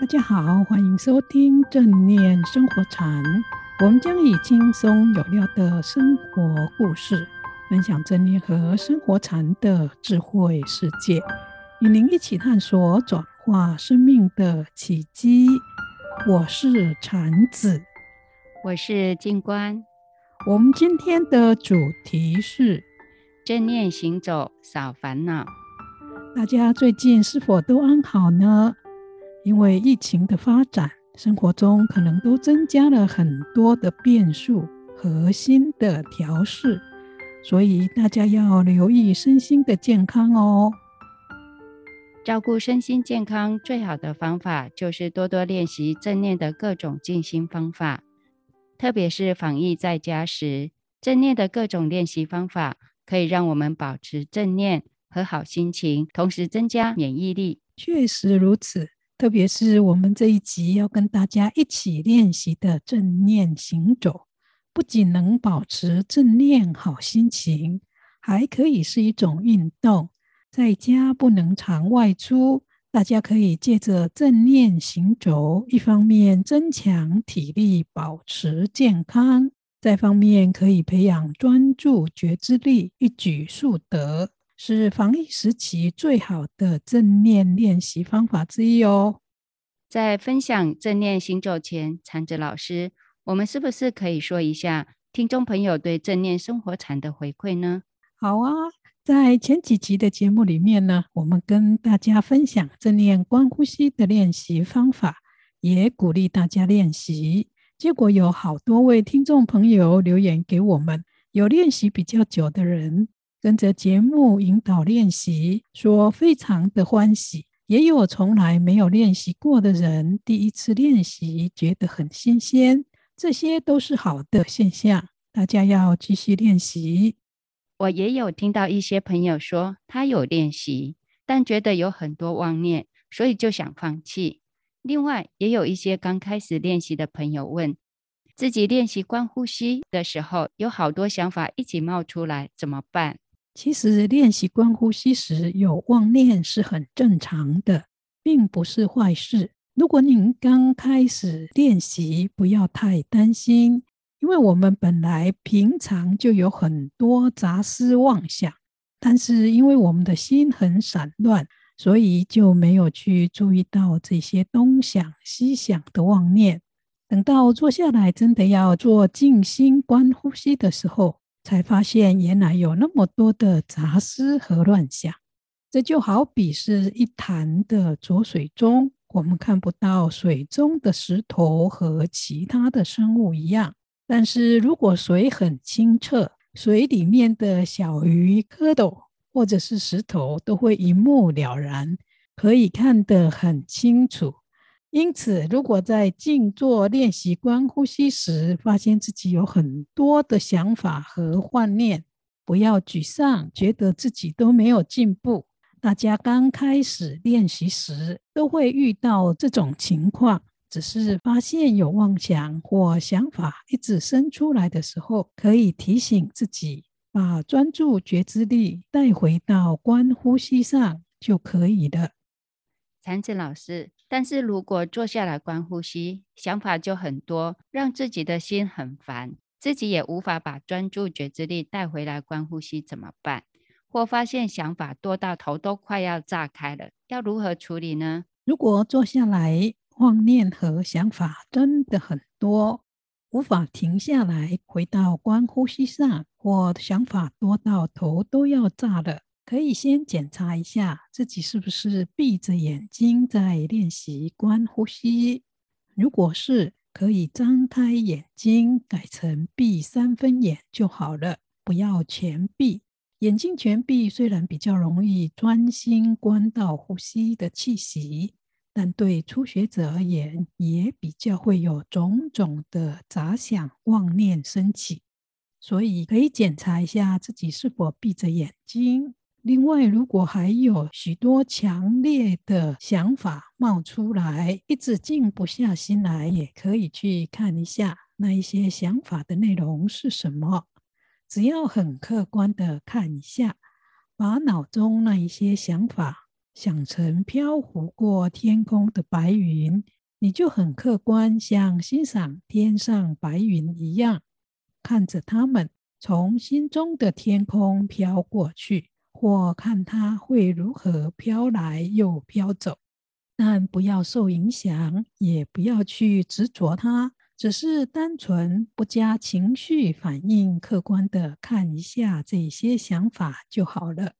大家好，欢迎收听正念生活禅。我们将以轻松有料的生活故事，分享正念和生活禅的智慧世界，与您一起探索转化生命的契机。我是禅子，我是静观。我们今天的主题是正念行走，少烦恼。大家最近是否都安好呢？因为疫情的发展，生活中可能都增加了很多的变数和新的调试，所以大家要留意身心的健康哦。照顾身心健康最好的方法，就是多多练习正念的各种静心方法，特别是防疫在家时，正念的各种练习方法可以让我们保持正念和好心情，同时增加免疫力。确实如此。特别是我们这一集要跟大家一起练习的正念行走，不仅能保持正念好心情，还可以是一种运动。在家不能常外出，大家可以借着正念行走，一方面增强体力，保持健康；再方面可以培养专注觉知力，一举数得。是防疫时期最好的正念练习方法之一哦。在分享正念行走前，禅子老师，我们是不是可以说一下听众朋友对正念生活禅的回馈呢？好啊，在前几集的节目里面呢，我们跟大家分享正念观呼吸的练习方法，也鼓励大家练习。结果有好多位听众朋友留言给我们，有练习比较久的人。跟着节目引导练习，说非常的欢喜；也有从来没有练习过的人，第一次练习觉得很新鲜，这些都是好的现象。大家要继续练习。我也有听到一些朋友说，他有练习，但觉得有很多妄念，所以就想放弃。另外，也有一些刚开始练习的朋友问，自己练习观呼吸的时候，有好多想法一起冒出来，怎么办？其实练习观呼吸时有妄念是很正常的，并不是坏事。如果您刚开始练习，不要太担心，因为我们本来平常就有很多杂思妄想，但是因为我们的心很散乱，所以就没有去注意到这些东想西想的妄念。等到坐下来真的要做静心观呼吸的时候，才发现原来有那么多的杂思和乱想，这就好比是一潭的浊水中，我们看不到水中的石头和其他的生物一样。但是如果水很清澈，水里面的小鱼、蝌蚪或者是石头都会一目了然，可以看得很清楚。因此，如果在静坐练习观呼吸时，发现自己有很多的想法和幻念，不要沮丧，觉得自己都没有进步。大家刚开始练习时都会遇到这种情况，只是发现有妄想或想法一直生出来的时候，可以提醒自己，把专注觉知力带回到观呼吸上就可以了。禅子老师。但是如果坐下来观呼吸，想法就很多，让自己的心很烦，自己也无法把专注觉知力带回来观呼吸，怎么办？或发现想法多到头都快要炸开了，要如何处理呢？如果坐下来，妄念和想法真的很多，无法停下来回到观呼吸上，或想法多到头都要炸了。可以先检查一下自己是不是闭着眼睛在练习观呼吸。如果是，可以张开眼睛，改成闭三分眼就好了，不要全闭。眼睛全闭虽然比较容易专心观到呼吸的气息，但对初学者而言，也比较会有种种的杂想妄念升起。所以可以检查一下自己是否闭着眼睛。另外，如果还有许多强烈的想法冒出来，一直静不下心来，也可以去看一下那一些想法的内容是什么。只要很客观的看一下，把脑中那一些想法想成飘浮过天空的白云，你就很客观，像欣赏天上白云一样，看着它们从心中的天空飘过去，或看它会如何飘来又飘走。但不要受影响，也不要去执着它。只是单纯不加情绪反应，客观的看一下这些想法就好了。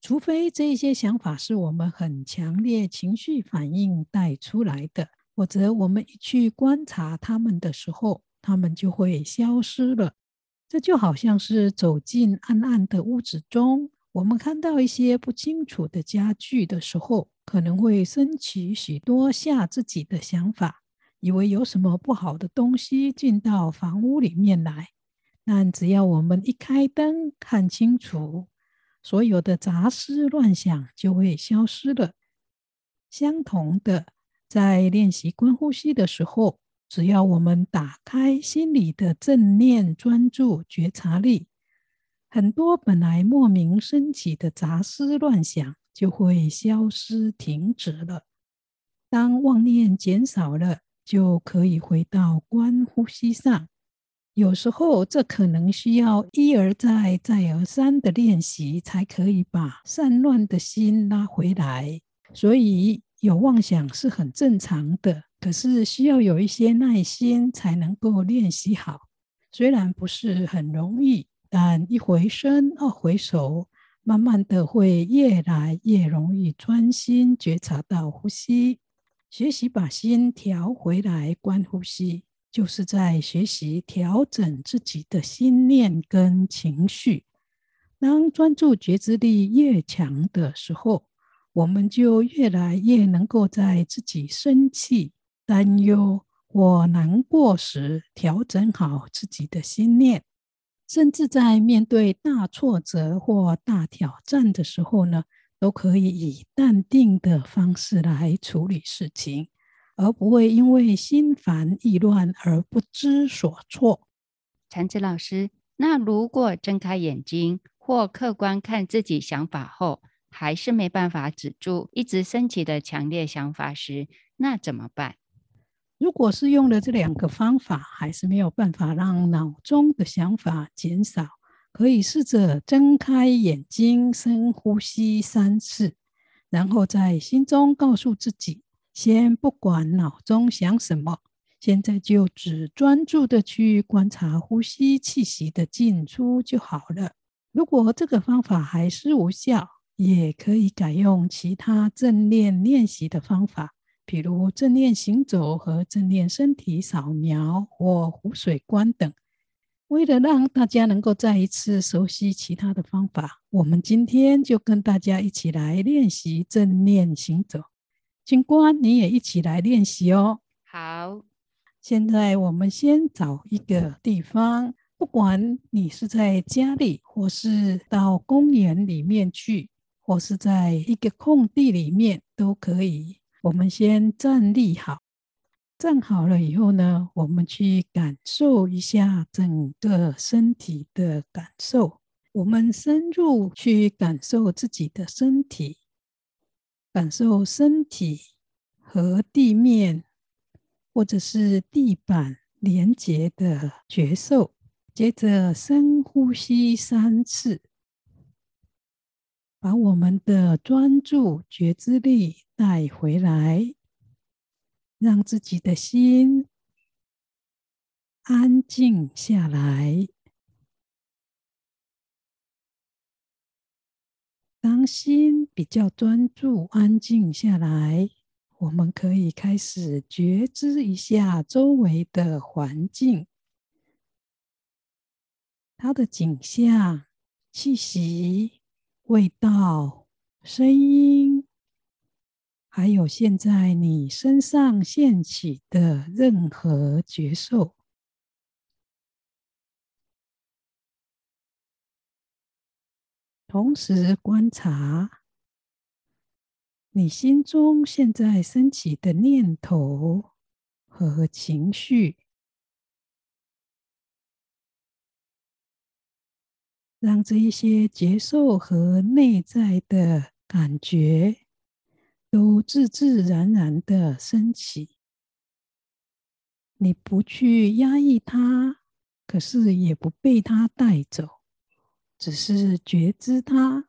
除非这些想法是我们很强烈情绪反应带出来的，否则我们一去观察他们的时候，他们就会消失了。这就好像是走进暗暗的屋子中，我们看到一些不清楚的家具的时候，可能会升起许多吓自己的想法。以为有什么不好的东西进到房屋里面来，但只要我们一开灯看清楚，所有的杂思乱想就会消失了。相同的，在练习观呼吸的时候，只要我们打开心里的正念专注觉察力，很多本来莫名升起的杂思乱想就会消失停止了。当妄念减少了，就可以回到观呼吸上。有时候，这可能需要一而再、再而三的练习，才可以把散乱的心拉回来。所以，有妄想是很正常的，可是需要有一些耐心才能够练习好。虽然不是很容易，但一回身、二回首，慢慢的会越来越容易专心觉察到呼吸。学习把心调回来，观呼吸，就是在学习调整自己的心念跟情绪。当专注觉知力越强的时候，我们就越来越能够在自己生气、担忧或难过时调整好自己的心念，甚至在面对大挫折或大挑战的时候呢，都可以以淡定的方式来处理事情，而不会因为心烦意乱而不知所措。禅子老师，那如果睁开眼睛或客观看自己想法后，还是没办法止住一直升起的强烈想法时，那怎么办？如果是用了这两个方法，还是没有办法让脑中的想法减少。可以试着睁开眼睛，深呼吸三次，然后在心中告诉自己：先不管脑中想什么，现在就只专注的去观察呼吸气息的进出就好了。如果这个方法还是无效，也可以改用其他正念练习的方法，比如正念行走和正念身体扫描或湖水观等。为了让大家能够再一次熟悉其他的方法，我们今天就跟大家一起来练习正念行走。警官，你也一起来练习哦。好，现在我们先找一个地方，不管你是在家里，或是到公园里面去，或是在一个空地里面都可以。我们先站立好。站好了以后呢，我们去感受一下整个身体的感受。我们深入去感受自己的身体，感受身体和地面或者是地板连接的觉受。接着深呼吸三次，把我们的专注觉知力带回来。让自己的心安静下来。当心比较专注、安静下来，我们可以开始觉知一下周围的环境，它的景象、气息、味道、声音。还有现在你身上现起的任何觉受，同时观察你心中现在升起的念头和情绪，让这一些接受和内在的感觉。都自自然然的升起。你不去压抑它，可是也不被它带走，只是觉知它。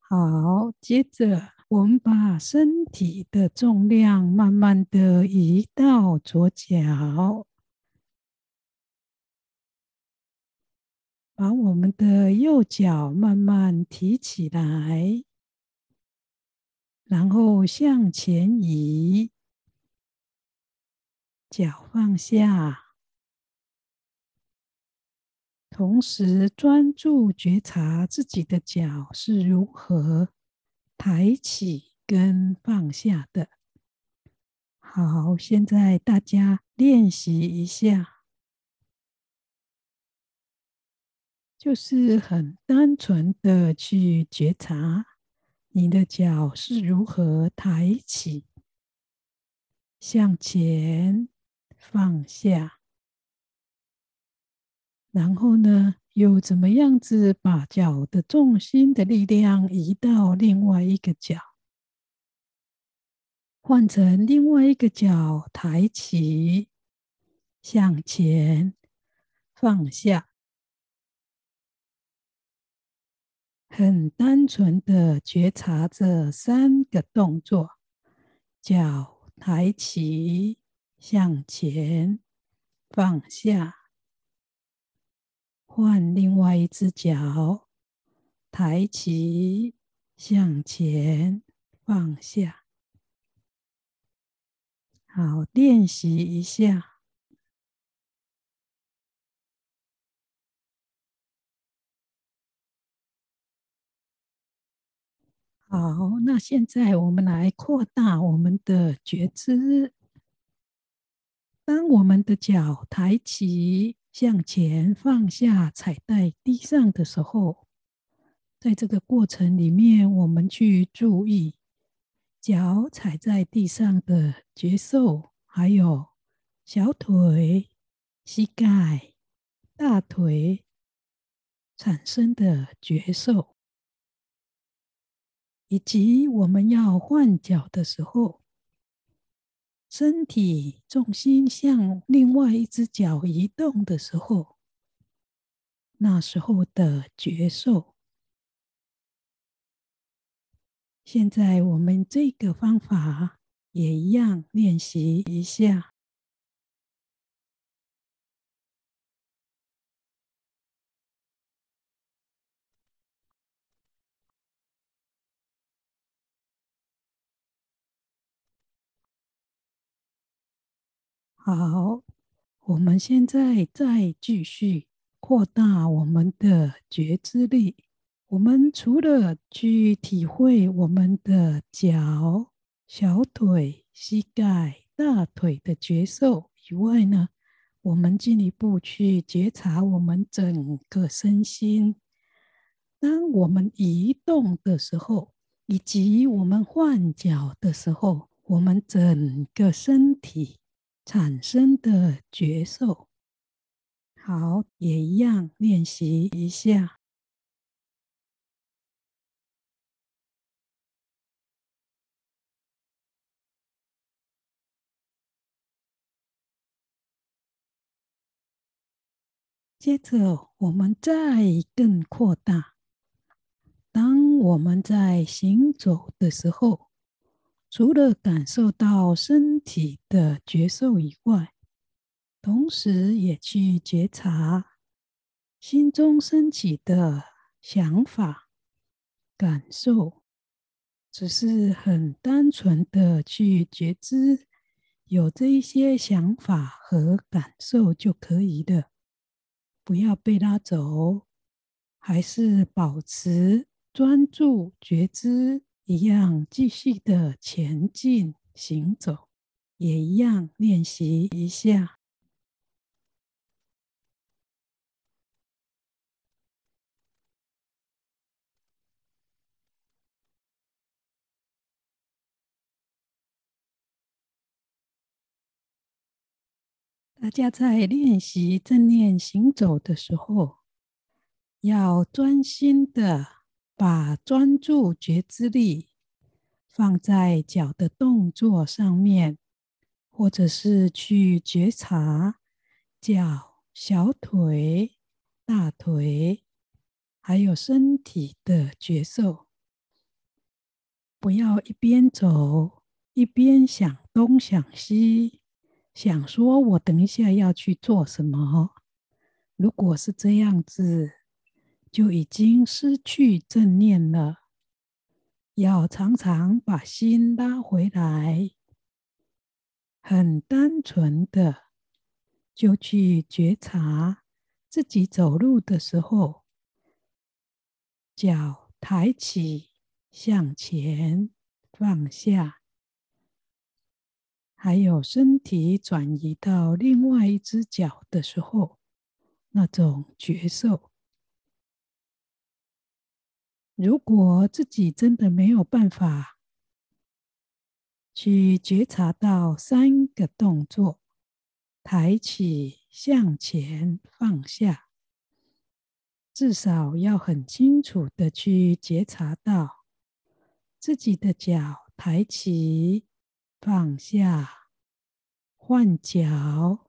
好，接着我们把身体的重量慢慢的移到左脚。把我们的右脚慢慢提起来，然后向前移，脚放下，同时专注觉察自己的脚是如何抬起跟放下的。好，现在大家练习一下。就是很单纯的去觉察你的脚是如何抬起、向前、放下，然后呢，又怎么样子把脚的重心的力量移到另外一个脚，换成另外一个脚抬起、向前、放下。很单纯的觉察这三个动作：脚抬起、向前、放下；换另外一只脚，抬起、向前、放下。好，练习一下。好，那现在我们来扩大我们的觉知。当我们的脚抬起、向前、放下、踩在地上的时候，在这个过程里面，我们去注意脚踩在地上的觉受，还有小腿、膝盖、大腿产生的觉受。以及我们要换脚的时候，身体重心向另外一只脚移动的时候，那时候的觉受。现在我们这个方法也一样练习一下。好，我们现在再继续扩大我们的觉知力。我们除了去体会我们的脚、小腿、膝盖、大腿的觉受以外呢，我们进一步去觉察我们整个身心。当我们移动的时候，以及我们换脚的时候，我们整个身体。产生的觉受，好，也一样练习一下。接着，我们再更扩大。当我们在行走的时候。除了感受到身体的觉受以外，同时也去觉察心中升起的想法、感受，只是很单纯的去觉知有这一些想法和感受就可以了，不要被拉走，还是保持专注觉知。一样继续的前进行走，也一样练习一下。大家在练习正念行走的时候，要专心的。把专注觉知力放在脚的动作上面，或者是去觉察脚、小腿、大腿，还有身体的觉受。不要一边走一边想东想西，想说我等一下要去做什么。如果是这样子，就已经失去正念了。要常常把心拉回来，很单纯的就去觉察自己走路的时候，脚抬起向前放下，还有身体转移到另外一只脚的时候，那种觉受。如果自己真的没有办法去觉察到三个动作：抬起、向前、放下，至少要很清楚的去觉察到自己的脚抬起、放下、换脚、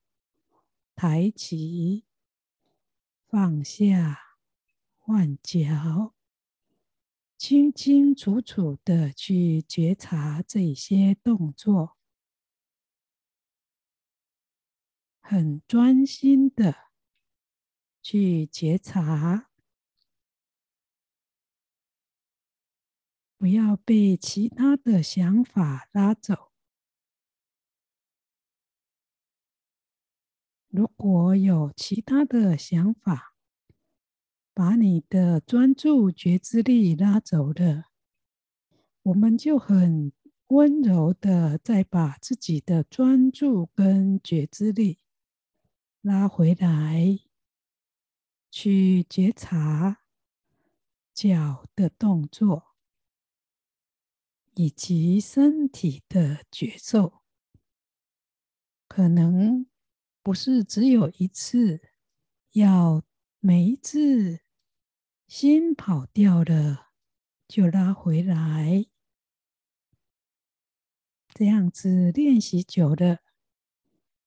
抬起、放下、换脚。清清楚楚的去觉察这些动作，很专心的去觉察，不要被其他的想法拉走。如果有其他的想法，把你的专注觉知力拉走了，我们就很温柔的再把自己的专注跟觉知力拉回来，去觉察脚的动作以及身体的觉受，可能不是只有一次，要每一次。心跑掉了，就拉回来。这样子练习久了，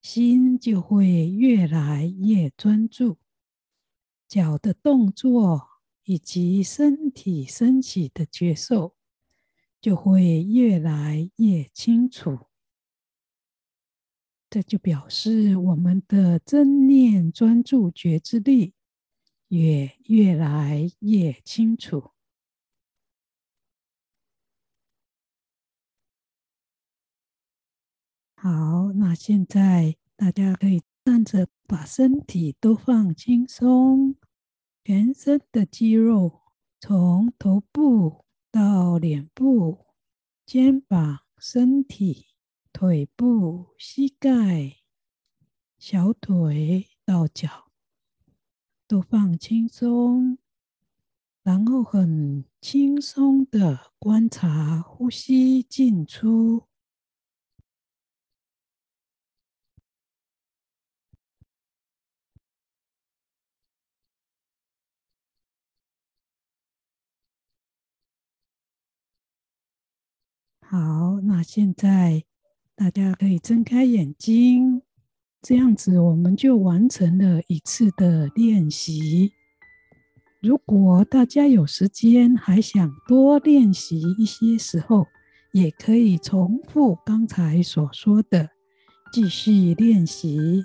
心就会越来越专注，脚的动作以及身体升起的觉受就会越来越清楚。这就表示我们的正念专注觉知力。也越来越清楚。好，那现在大家可以站着，把身体都放轻松，全身的肌肉从头部到脸部、肩膀、身体、腿部、膝盖、小腿到脚。都放轻松，然后很轻松的观察呼吸进出。好，那现在大家可以睁开眼睛。这样子，我们就完成了一次的练习。如果大家有时间，还想多练习一些时候，也可以重复刚才所说的，继续练习。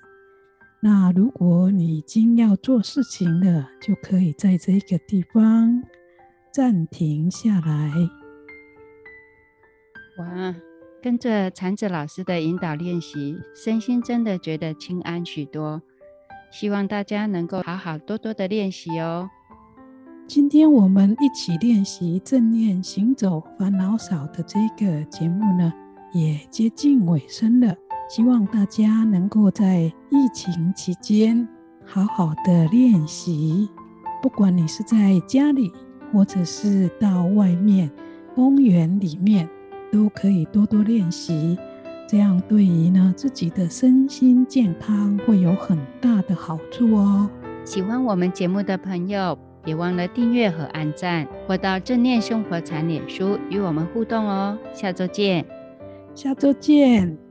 那如果你已经要做事情了，就可以在这个地方暂停下来。哇！跟着禅子老师的引导练习，身心真的觉得轻安许多。希望大家能够好好多多的练习哦。今天我们一起练习正念行走烦恼少的这个节目呢，也接近尾声了。希望大家能够在疫情期间好好的练习，不管你是在家里，或者是到外面公园里面。都可以多多练习，这样对于呢自己的身心健康会有很大的好处哦。喜欢我们节目的朋友，别忘了订阅和按赞，或到正念生活禅脸书与我们互动哦。下周见，下周见。